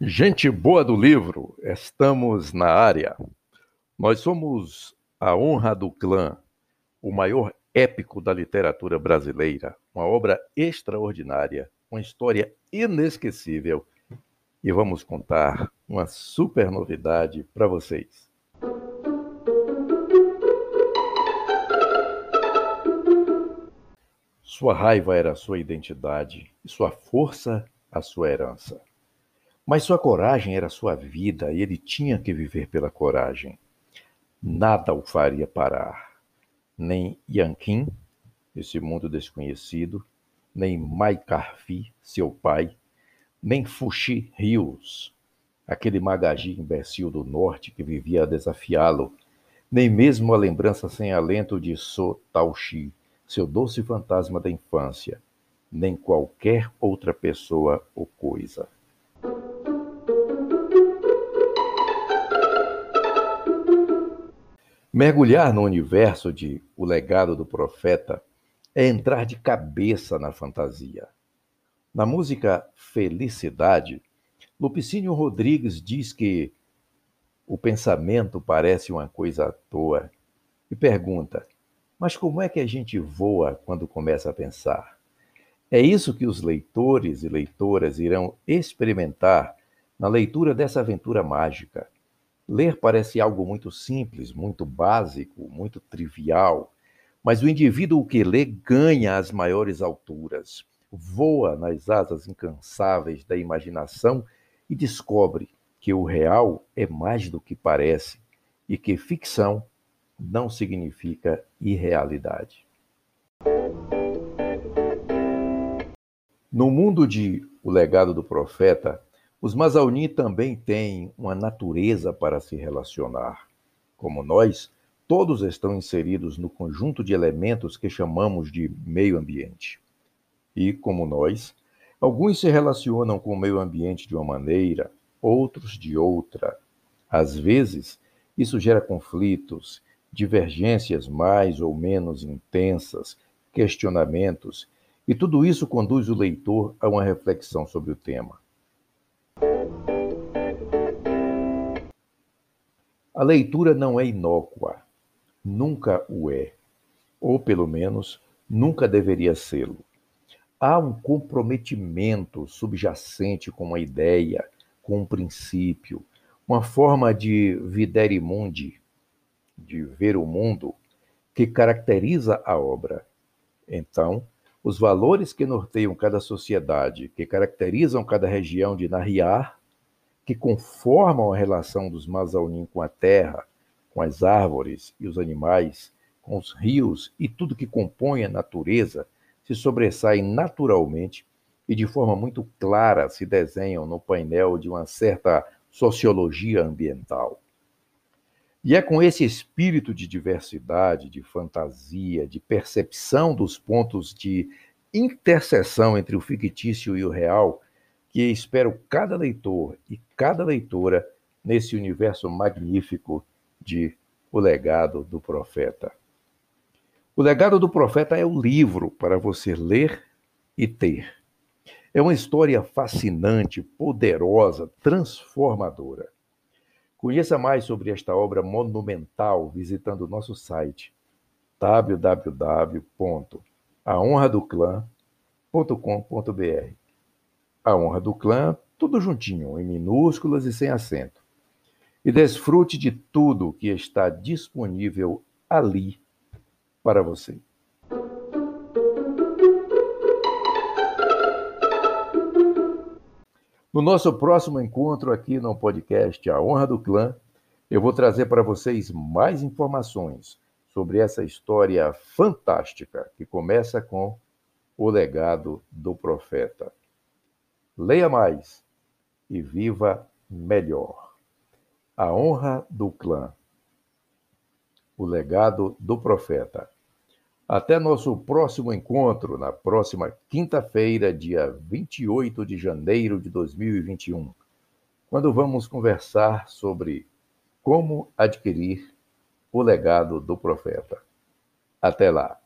Gente boa do livro, estamos na área. Nós somos A Honra do Clã, o maior épico da literatura brasileira, uma obra extraordinária, uma história inesquecível. E vamos contar uma super novidade para vocês. Sua raiva era sua identidade e sua força a sua herança. Mas sua coragem era sua vida e ele tinha que viver pela coragem. Nada o faria parar. Nem Yanqin, esse mundo desconhecido, nem Mai Carfi, seu pai, nem Fuxi Rios, aquele magaji imbecil do norte que vivia a desafiá-lo, nem mesmo a lembrança sem alento de So Taoxi, seu doce fantasma da infância, nem qualquer outra pessoa ou coisa. Mergulhar no universo de O Legado do Profeta é entrar de cabeça na fantasia. Na música Felicidade, Lupicínio Rodrigues diz que o pensamento parece uma coisa à toa e pergunta: mas como é que a gente voa quando começa a pensar? É isso que os leitores e leitoras irão experimentar na leitura dessa aventura mágica. Ler parece algo muito simples, muito básico, muito trivial, mas o indivíduo que lê ganha as maiores alturas, voa nas asas incansáveis da imaginação e descobre que o real é mais do que parece e que ficção não significa irrealidade. No mundo de O Legado do Profeta, os Mazauni também têm uma natureza para se relacionar. Como nós, todos estão inseridos no conjunto de elementos que chamamos de meio ambiente. E, como nós, alguns se relacionam com o meio ambiente de uma maneira, outros de outra. Às vezes, isso gera conflitos divergências mais ou menos intensas, questionamentos, e tudo isso conduz o leitor a uma reflexão sobre o tema. A leitura não é inócua, nunca o é, ou pelo menos nunca deveria sê-lo. Há um comprometimento subjacente com uma ideia, com um princípio, uma forma de videre mundi, de ver o mundo que caracteriza a obra. Então, os valores que norteiam cada sociedade, que caracterizam cada região de Nahriar, que conformam a relação dos Mazaunim com a terra, com as árvores e os animais, com os rios e tudo que compõe a natureza, se sobressaem naturalmente e de forma muito clara se desenham no painel de uma certa sociologia ambiental. E é com esse espírito de diversidade, de fantasia, de percepção dos pontos de interseção entre o fictício e o real que espero cada leitor e cada leitora nesse universo magnífico de O Legado do Profeta. O Legado do Profeta é o livro para você ler e ter. É uma história fascinante, poderosa, transformadora. Conheça mais sobre esta obra monumental visitando o nosso site www.ahonradoclã.com.br. A honra do clã, tudo juntinho, em minúsculas e sem acento. E desfrute de tudo que está disponível ali para você. No nosso próximo encontro aqui no podcast A Honra do Clã, eu vou trazer para vocês mais informações sobre essa história fantástica que começa com o legado do profeta. Leia mais e viva melhor. A honra do clã. O legado do profeta. Até nosso próximo encontro, na próxima quinta-feira, dia 28 de janeiro de 2021, quando vamos conversar sobre como adquirir o legado do profeta. Até lá!